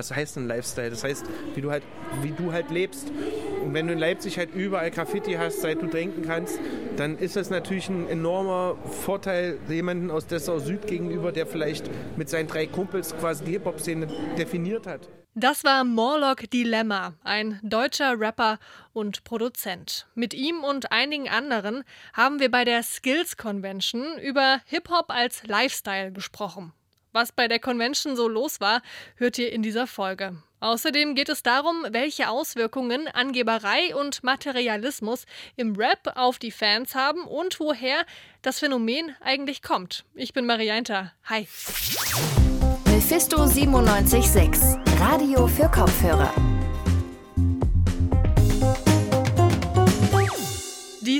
Was heißt denn Lifestyle? Das heißt, wie du halt, wie du halt lebst. Und wenn du in Leipzig halt überall Graffiti hast, seit du trinken kannst, dann ist das natürlich ein enormer Vorteil jemanden aus Dessau Süd gegenüber, der vielleicht mit seinen drei Kumpels quasi die Hip-Hop-Szene definiert hat. Das war Morlock Dilemma, ein deutscher Rapper und Produzent. Mit ihm und einigen anderen haben wir bei der Skills Convention über Hip-Hop als Lifestyle gesprochen. Was bei der Convention so los war, hört ihr in dieser Folge. Außerdem geht es darum, welche Auswirkungen Angeberei und Materialismus im Rap auf die Fans haben und woher das Phänomen eigentlich kommt. Ich bin Marianta. Hi. Mephisto 976, Radio für Kopfhörer.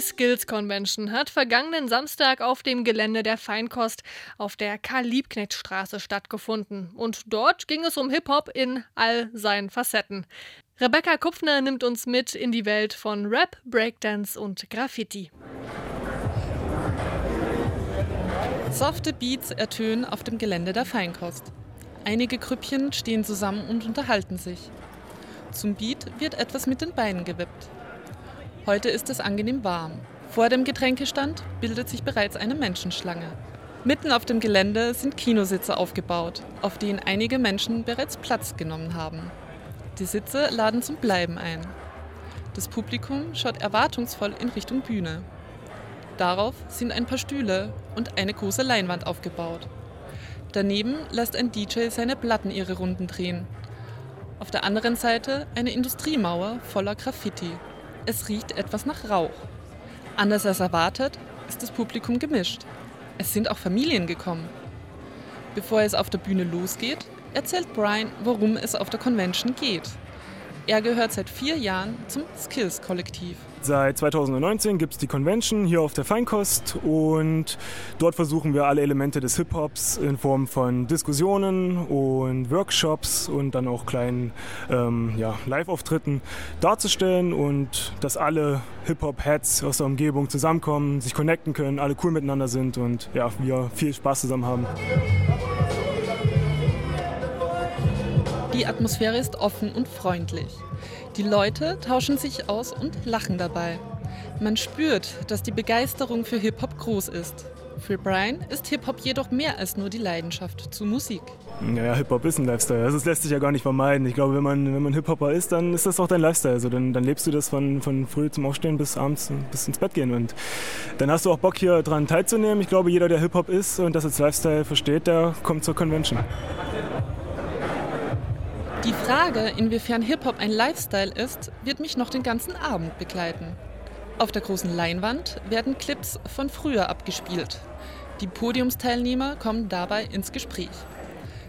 Die Skills Convention hat vergangenen Samstag auf dem Gelände der Feinkost auf der Karl-Liebknecht-Straße stattgefunden. Und dort ging es um Hip-Hop in all seinen Facetten. Rebecca Kupfner nimmt uns mit in die Welt von Rap, Breakdance und Graffiti. Softe Beats ertönen auf dem Gelände der Feinkost. Einige Grüppchen stehen zusammen und unterhalten sich. Zum Beat wird etwas mit den Beinen gewippt. Heute ist es angenehm warm. Vor dem Getränkestand bildet sich bereits eine Menschenschlange. Mitten auf dem Gelände sind Kinositze aufgebaut, auf denen einige Menschen bereits Platz genommen haben. Die Sitze laden zum Bleiben ein. Das Publikum schaut erwartungsvoll in Richtung Bühne. Darauf sind ein paar Stühle und eine große Leinwand aufgebaut. Daneben lässt ein DJ seine Platten ihre Runden drehen. Auf der anderen Seite eine Industriemauer voller Graffiti. Es riecht etwas nach Rauch. Anders als erwartet ist das Publikum gemischt. Es sind auch Familien gekommen. Bevor es auf der Bühne losgeht, erzählt Brian, worum es auf der Convention geht. Er gehört seit vier Jahren zum Skills-Kollektiv. Seit 2019 gibt es die Convention hier auf der Feinkost und dort versuchen wir alle Elemente des Hip-Hops in Form von Diskussionen und Workshops und dann auch kleinen ähm, ja, Live-Auftritten darzustellen und dass alle Hip-Hop-Heads aus der Umgebung zusammenkommen, sich connecten können, alle cool miteinander sind und ja, wir viel Spaß zusammen haben. Die Atmosphäre ist offen und freundlich. Die Leute tauschen sich aus und lachen dabei. Man spürt, dass die Begeisterung für Hip-Hop groß ist. Für Brian ist Hip-Hop jedoch mehr als nur die Leidenschaft zu Musik. Ja, Hip-Hop ist ein Lifestyle. Also das lässt sich ja gar nicht vermeiden. Ich glaube, wenn man, wenn man Hip-Hopper ist, dann ist das auch dein Lifestyle. Also dann, dann lebst du das von, von früh zum Aufstehen bis abends bis ins Bett gehen. Und dann hast du auch Bock, hier dran teilzunehmen. Ich glaube, jeder, der Hip-Hop ist und das als Lifestyle versteht, der kommt zur Convention. Die Frage, inwiefern Hip-Hop ein Lifestyle ist, wird mich noch den ganzen Abend begleiten. Auf der großen Leinwand werden Clips von früher abgespielt. Die Podiumsteilnehmer kommen dabei ins Gespräch.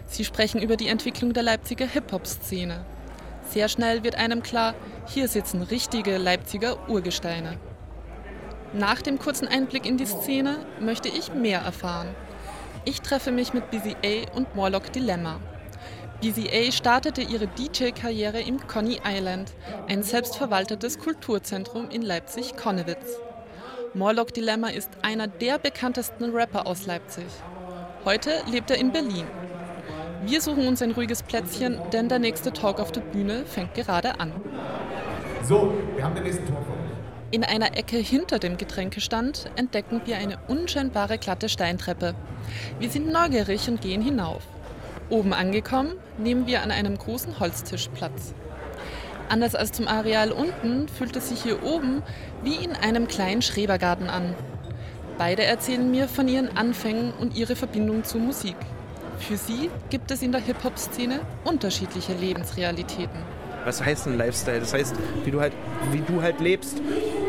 Sie sprechen über die Entwicklung der Leipziger Hip-Hop-Szene. Sehr schnell wird einem klar, hier sitzen richtige Leipziger Urgesteine. Nach dem kurzen Einblick in die Szene möchte ich mehr erfahren. Ich treffe mich mit Busy A und Morlock Dilemma. BZA startete ihre DJ-Karriere im Coney Island, ein selbstverwaltetes Kulturzentrum in Leipzig-Konnewitz. Morlock Dilemma ist einer der bekanntesten Rapper aus Leipzig. Heute lebt er in Berlin. Wir suchen uns ein ruhiges Plätzchen, denn der nächste Talk auf der Bühne fängt gerade an. So, wir haben den nächsten Talk vor uns. In einer Ecke hinter dem Getränkestand entdecken wir eine unscheinbare glatte Steintreppe. Wir sind neugierig und gehen hinauf. Oben angekommen, nehmen wir an einem großen Holztisch Platz. Anders als zum Areal unten fühlt es sich hier oben wie in einem kleinen Schrebergarten an. Beide erzählen mir von ihren Anfängen und ihre Verbindung zur Musik. Für sie gibt es in der Hip-Hop-Szene unterschiedliche Lebensrealitäten. Was heißt ein Lifestyle? Das heißt, wie du halt, wie du halt lebst.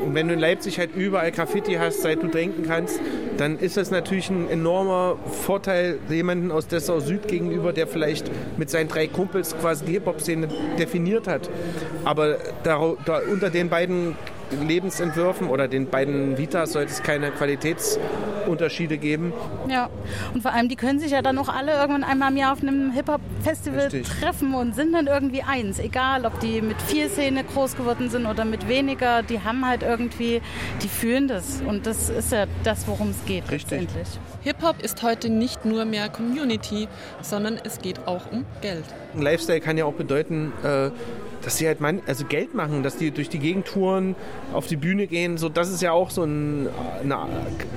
Und wenn du in Leipzig halt überall Graffiti hast, seit du trinken kannst, dann ist das natürlich ein enormer Vorteil jemanden aus Dessau Süd gegenüber, der vielleicht mit seinen drei Kumpels quasi die Hip-Hop-Szene definiert hat. Aber da, da unter den beiden Lebensentwürfen oder den beiden Vitas sollte es keine Qualitätsunterschiede geben. Ja, und vor allem, die können sich ja dann auch alle irgendwann einmal im Jahr auf einem Hip-Hop-Festival treffen und sind dann irgendwie eins. Egal, ob die mit vier Szene groß geworden sind oder mit weniger, die haben halt irgendwie, die fühlen das. Und das ist ja das, worum es geht Richtig. letztendlich. Hip-Hop ist heute nicht nur mehr Community, sondern es geht auch um Geld. Ein Lifestyle kann ja auch bedeuten, äh, dass sie halt man, also Geld machen, dass die durch die Gegend touren, auf die Bühne gehen. So, das ist ja auch so ein, eine,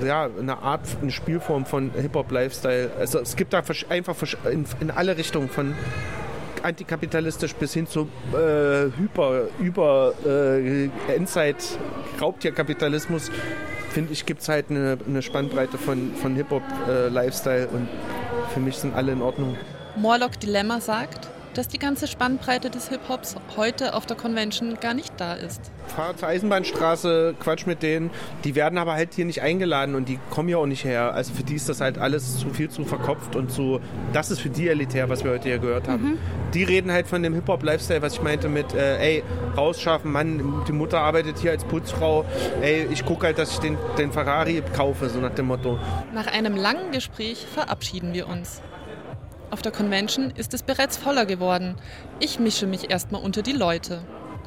ja, eine Art, eine Spielform von Hip-Hop-Lifestyle. Also es gibt da einfach in, in alle Richtungen von antikapitalistisch bis hin zu äh, hyper, über äh, Endzeit, Raubtierkapitalismus, finde ich, gibt es halt eine, eine Spannbreite von, von Hip-Hop-Lifestyle und für mich sind alle in Ordnung. Morlock Dilemma sagt, dass die ganze Spannbreite des Hip-Hops heute auf der Convention gar nicht da ist. Fahr zur Eisenbahnstraße, quatsch mit denen. Die werden aber halt hier nicht eingeladen und die kommen ja auch nicht her. Also für die ist das halt alles zu viel zu verkopft und zu. Das ist für die elitär, was wir heute hier gehört haben. Die reden halt von dem Hip-Hop-Lifestyle, was ich meinte mit, äh, ey, rausschaffen, Mann, die Mutter arbeitet hier als Putzfrau. Ey, ich gucke halt, dass ich den, den Ferrari kaufe, so nach dem Motto. Nach einem langen Gespräch verabschieden wir uns. Auf der Convention ist es bereits voller geworden. Ich mische mich erstmal unter die Leute.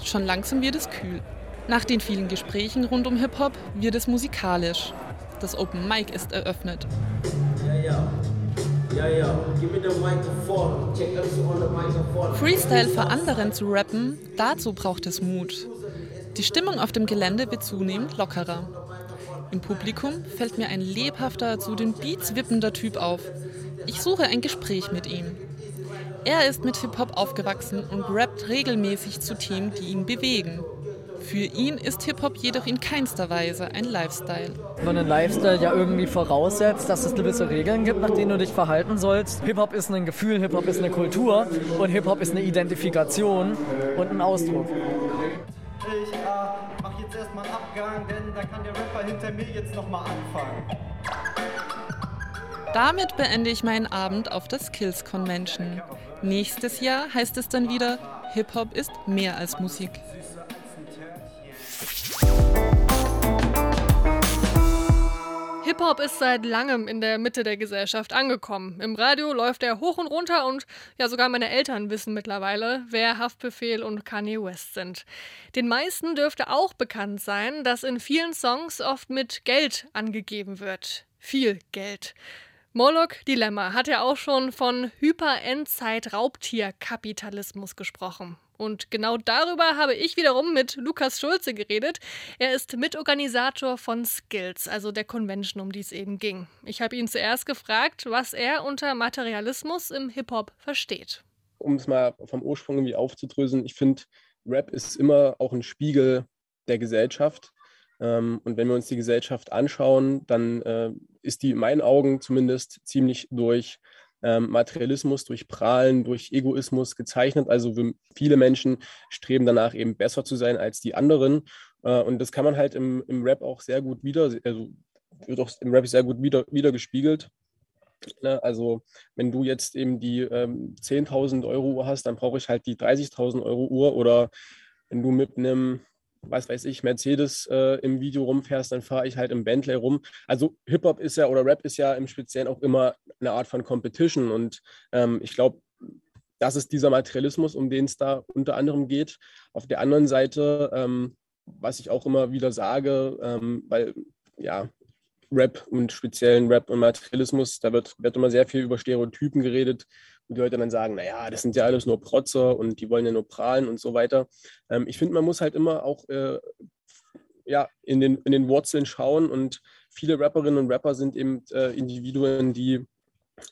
Schon langsam wird es kühl. Nach den vielen Gesprächen rund um Hip-Hop wird es musikalisch. Das Open Mic ist eröffnet. Freestyle vor anderen zu rappen, dazu braucht es Mut. Die Stimmung auf dem Gelände wird zunehmend lockerer. Im Publikum fällt mir ein lebhafter, zu den Beats wippender Typ auf. Ich suche ein Gespräch mit ihm. Er ist mit Hip-Hop aufgewachsen und rappt regelmäßig zu Themen, die ihn bewegen. Für ihn ist Hip-Hop jedoch in keinster Weise ein Lifestyle. Wenn ein Lifestyle ja irgendwie voraussetzt, dass es gewisse Regeln gibt, nach denen du dich verhalten sollst. Hip-Hop ist ein Gefühl, Hip-Hop ist eine Kultur und Hip-Hop ist eine Identifikation und ein Ausdruck. Ich äh, mach jetzt erstmal einen Abgang, denn da kann der Rapper hinter mir jetzt nochmal anfangen. Damit beende ich meinen Abend auf der Skills Convention. Nächstes Jahr heißt es dann wieder, Hip-Hop ist mehr als Musik. Hip-Hop ist seit langem in der Mitte der Gesellschaft angekommen. Im Radio läuft er hoch und runter und ja, sogar meine Eltern wissen mittlerweile, wer Haftbefehl und Kanye West sind. Den meisten dürfte auch bekannt sein, dass in vielen Songs oft mit Geld angegeben wird. Viel Geld. Moloch Dilemma hat ja auch schon von Hyper-Endzeit-Raubtier-Kapitalismus gesprochen. Und genau darüber habe ich wiederum mit Lukas Schulze geredet. Er ist Mitorganisator von Skills, also der Convention, um die es eben ging. Ich habe ihn zuerst gefragt, was er unter Materialismus im Hip-Hop versteht. Um es mal vom Ursprung irgendwie aufzudröseln, ich finde, Rap ist immer auch ein Spiegel der Gesellschaft. Ähm, und wenn wir uns die Gesellschaft anschauen, dann äh, ist die in meinen Augen zumindest ziemlich durch ähm, Materialismus, durch Prahlen, durch Egoismus gezeichnet. Also viele Menschen streben danach eben besser zu sein als die anderen. Äh, und das kann man halt im, im Rap auch sehr gut wieder, also wird auch im Rap sehr gut wieder, wieder gespiegelt. Ne? Also wenn du jetzt eben die ähm, 10.000 Euro Uhr hast, dann brauche ich halt die 30.000 Euro Uhr. Oder wenn du mit einem was weiß ich, Mercedes äh, im Video rumfährst, dann fahre ich halt im Bentley rum. Also Hip-Hop ist ja oder Rap ist ja im Speziellen auch immer eine Art von Competition und ähm, ich glaube, das ist dieser Materialismus, um den es da unter anderem geht. Auf der anderen Seite, ähm, was ich auch immer wieder sage, ähm, weil ja, Rap und speziellen Rap und Materialismus, da wird, wird immer sehr viel über Stereotypen geredet die Leute dann sagen, naja, das sind ja alles nur Protzer und die wollen ja nur prahlen und so weiter. Ähm, ich finde, man muss halt immer auch äh, ja, in, den, in den Wurzeln schauen und viele Rapperinnen und Rapper sind eben äh, Individuen, die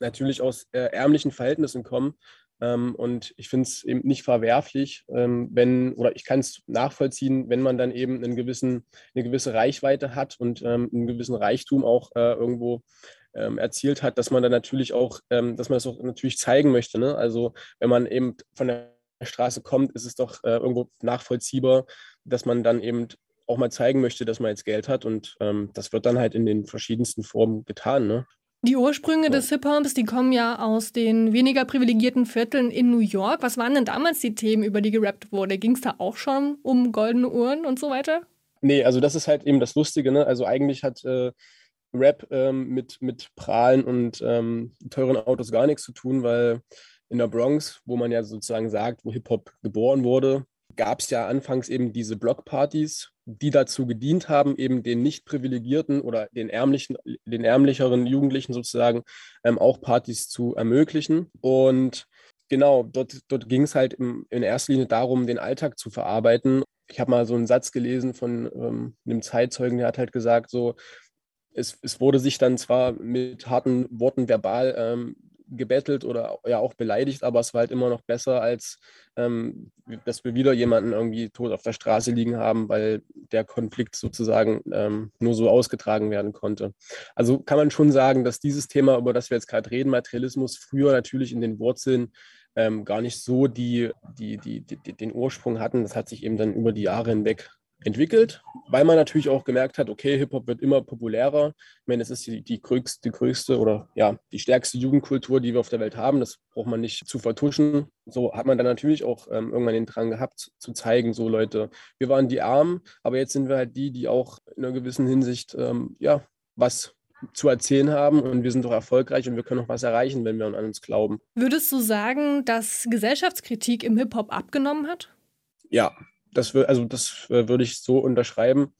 natürlich aus äh, ärmlichen Verhältnissen kommen. Ähm, und ich finde es eben nicht verwerflich, ähm, wenn, oder ich kann es nachvollziehen, wenn man dann eben einen gewissen, eine gewisse Reichweite hat und ähm, einen gewissen Reichtum auch äh, irgendwo ähm, erzielt hat, dass man dann natürlich auch, ähm, dass man das auch natürlich zeigen möchte. Ne? Also wenn man eben von der Straße kommt, ist es doch äh, irgendwo nachvollziehbar, dass man dann eben auch mal zeigen möchte, dass man jetzt Geld hat und ähm, das wird dann halt in den verschiedensten Formen getan. Ne? Die Ursprünge des Hip-Hops, die kommen ja aus den weniger privilegierten Vierteln in New York. Was waren denn damals die Themen, über die gerappt wurde? Ging es da auch schon um goldene Uhren und so weiter? Nee, also das ist halt eben das Lustige. Ne? Also eigentlich hat äh, Rap ähm, mit, mit Prahlen und ähm, teuren Autos gar nichts zu tun, weil in der Bronx, wo man ja sozusagen sagt, wo Hip-Hop geboren wurde, gab es ja anfangs eben diese Blockpartys, die dazu gedient haben, eben den nicht privilegierten oder den ärmlichen, den ärmlicheren Jugendlichen sozusagen ähm, auch Partys zu ermöglichen. Und genau, dort, dort ging es halt im, in erster Linie darum, den Alltag zu verarbeiten. Ich habe mal so einen Satz gelesen von ähm, einem Zeitzeugen, der hat halt gesagt, so, es, es wurde sich dann zwar mit harten Worten verbal ähm, gebettelt oder ja auch beleidigt, aber es war halt immer noch besser, als ähm, dass wir wieder jemanden irgendwie tot auf der Straße liegen haben, weil der Konflikt sozusagen ähm, nur so ausgetragen werden konnte. Also kann man schon sagen, dass dieses Thema, über das wir jetzt gerade reden, Materialismus, früher natürlich in den Wurzeln ähm, gar nicht so die, die, die, die, den Ursprung hatten. Das hat sich eben dann über die Jahre hinweg entwickelt, weil man natürlich auch gemerkt hat, okay, Hip-Hop wird immer populärer. Ich meine, es ist die, die, größte, die größte oder ja, die stärkste Jugendkultur, die wir auf der Welt haben. Das braucht man nicht zu vertuschen. So hat man dann natürlich auch ähm, irgendwann den Drang gehabt, zu zeigen, so Leute, wir waren die Armen, aber jetzt sind wir halt die, die auch in einer gewissen Hinsicht, ähm, ja, was zu erzählen haben und wir sind doch erfolgreich und wir können auch was erreichen, wenn wir an uns glauben. Würdest du sagen, dass Gesellschaftskritik im Hip-Hop abgenommen hat? Ja, das, also das äh, würde ich so unterschreiben.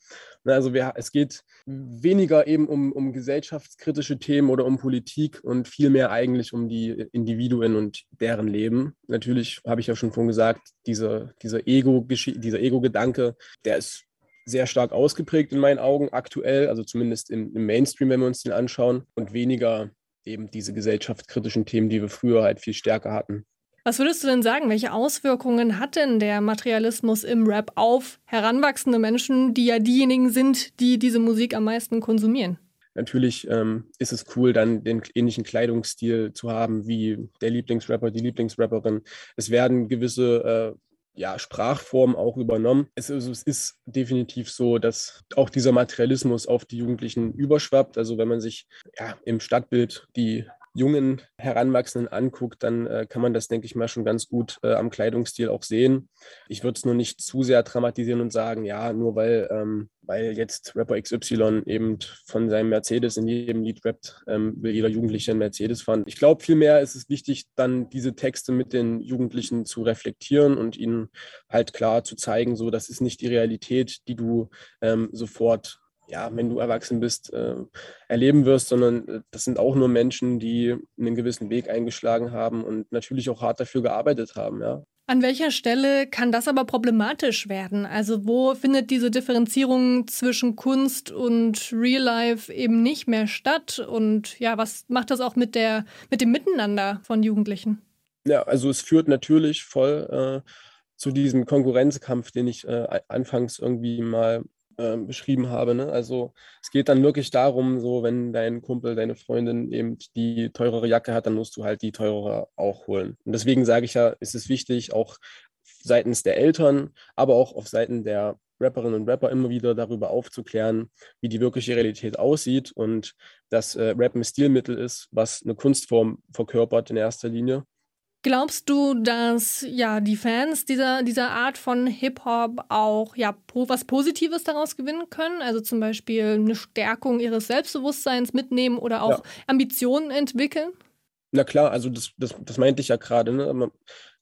Also wir, es geht weniger eben um, um gesellschaftskritische Themen oder um Politik und vielmehr eigentlich um die Individuen und deren Leben. Natürlich habe ich ja schon vorhin gesagt, diese, dieser Ego, Ego-Gedanke, der ist sehr stark ausgeprägt in meinen Augen aktuell, also zumindest im, im Mainstream, wenn wir uns den anschauen, und weniger eben diese gesellschaftskritischen Themen, die wir früher halt viel stärker hatten. Was würdest du denn sagen? Welche Auswirkungen hat denn der Materialismus im Rap auf heranwachsende Menschen, die ja diejenigen sind, die diese Musik am meisten konsumieren? Natürlich ähm, ist es cool, dann den ähnlichen Kleidungsstil zu haben wie der Lieblingsrapper, die Lieblingsrapperin. Es werden gewisse äh, ja, Sprachformen auch übernommen. Es, es, ist definitiv so, dass auch dieser Materialismus auf die Jugendlichen überschwappt. Also wenn man sich ja, im Stadtbild die jungen Heranwachsenden anguckt, dann äh, kann man das, denke ich mal, schon ganz gut äh, am Kleidungsstil auch sehen. Ich würde es nur nicht zu sehr dramatisieren und sagen, ja, nur weil, ähm, weil jetzt Rapper XY eben von seinem Mercedes in jedem Lied rappt, ähm, will jeder Jugendliche einen Mercedes fahren. Ich glaube, vielmehr ist es wichtig, dann diese Texte mit den Jugendlichen zu reflektieren und ihnen halt klar zu zeigen, so, das ist nicht die Realität, die du ähm, sofort ja, wenn du erwachsen bist, äh, erleben wirst, sondern äh, das sind auch nur Menschen, die einen gewissen Weg eingeschlagen haben und natürlich auch hart dafür gearbeitet haben, ja. An welcher Stelle kann das aber problematisch werden? Also wo findet diese Differenzierung zwischen Kunst und Real Life eben nicht mehr statt? Und ja, was macht das auch mit der mit dem Miteinander von Jugendlichen? Ja, also es führt natürlich voll äh, zu diesem Konkurrenzkampf, den ich äh, anfangs irgendwie mal ähm, beschrieben habe. Ne? Also es geht dann wirklich darum, so wenn dein Kumpel, deine Freundin eben die teurere Jacke hat, dann musst du halt die teurere auch holen. Und deswegen sage ich ja, ist es wichtig, auch seitens der Eltern, aber auch auf Seiten der Rapperinnen und Rapper immer wieder darüber aufzuklären, wie die wirkliche Realität aussieht und dass äh, Rap ein Stilmittel ist, was eine Kunstform verkörpert in erster Linie Glaubst du, dass ja die Fans dieser, dieser Art von Hip-Hop auch ja was Positives daraus gewinnen können? Also zum Beispiel eine Stärkung ihres Selbstbewusstseins mitnehmen oder auch ja. Ambitionen entwickeln? Na klar, also das, das, das meinte ich ja gerade. Ne?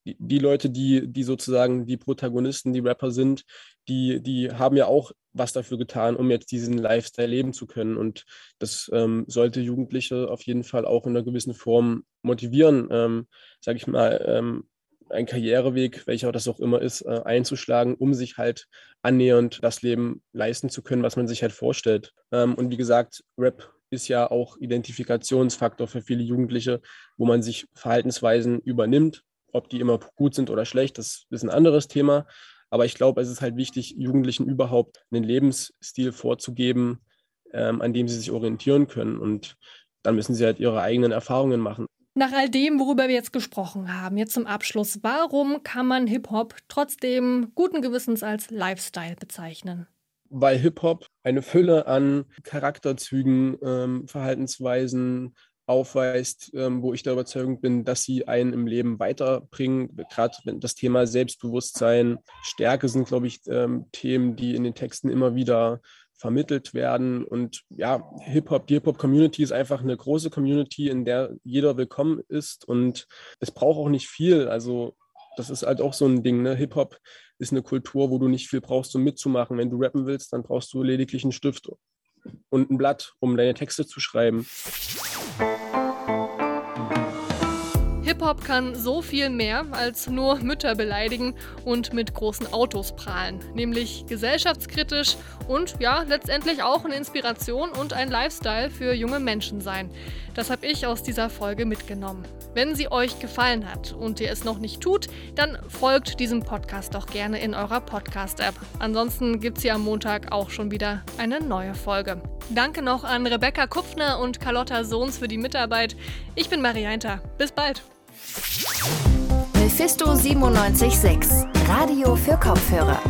Die, die Leute, die, die sozusagen die Protagonisten, die Rapper sind, die, die haben ja auch was dafür getan, um jetzt diesen Lifestyle leben zu können. Und das ähm, sollte Jugendliche auf jeden Fall auch in einer gewissen Form motivieren, ähm, sage ich mal, ähm, einen Karriereweg, welcher das auch immer ist, äh, einzuschlagen, um sich halt annähernd das Leben leisten zu können, was man sich halt vorstellt. Ähm, und wie gesagt, Rap ist ja auch Identifikationsfaktor für viele Jugendliche, wo man sich Verhaltensweisen übernimmt. Ob die immer gut sind oder schlecht, das ist ein anderes Thema. Aber ich glaube, es ist halt wichtig, Jugendlichen überhaupt einen Lebensstil vorzugeben, ähm, an dem sie sich orientieren können. Und dann müssen sie halt ihre eigenen Erfahrungen machen. Nach all dem, worüber wir jetzt gesprochen haben, jetzt zum Abschluss, warum kann man Hip-Hop trotzdem guten Gewissens als Lifestyle bezeichnen? Weil Hip-Hop eine Fülle an Charakterzügen, ähm, Verhaltensweisen, aufweist, ähm, wo ich der Überzeugung bin, dass sie einen im Leben weiterbringen. Gerade das Thema Selbstbewusstsein, Stärke sind, glaube ich, ähm, Themen, die in den Texten immer wieder vermittelt werden. Und ja, Hip-Hop, die Hip-Hop-Community ist einfach eine große Community, in der jeder willkommen ist. Und es braucht auch nicht viel. Also das ist halt auch so ein Ding. Ne? Hip-Hop ist eine Kultur, wo du nicht viel brauchst, um mitzumachen. Wenn du rappen willst, dann brauchst du lediglich einen Stift und ein Blatt, um deine Texte zu schreiben. Hip-Hop kann so viel mehr als nur Mütter beleidigen und mit großen Autos prahlen, nämlich gesellschaftskritisch und ja, letztendlich auch eine Inspiration und ein Lifestyle für junge Menschen sein. Das habe ich aus dieser Folge mitgenommen. Wenn sie euch gefallen hat und ihr es noch nicht tut, dann folgt diesem Podcast doch gerne in eurer Podcast-App. Ansonsten gibt es hier am Montag auch schon wieder eine neue Folge. Danke noch an Rebecca Kupfner und Carlotta Sohns für die Mitarbeit. Ich bin Marianta. Bis bald. Mephisto 976, Radio für Kopfhörer.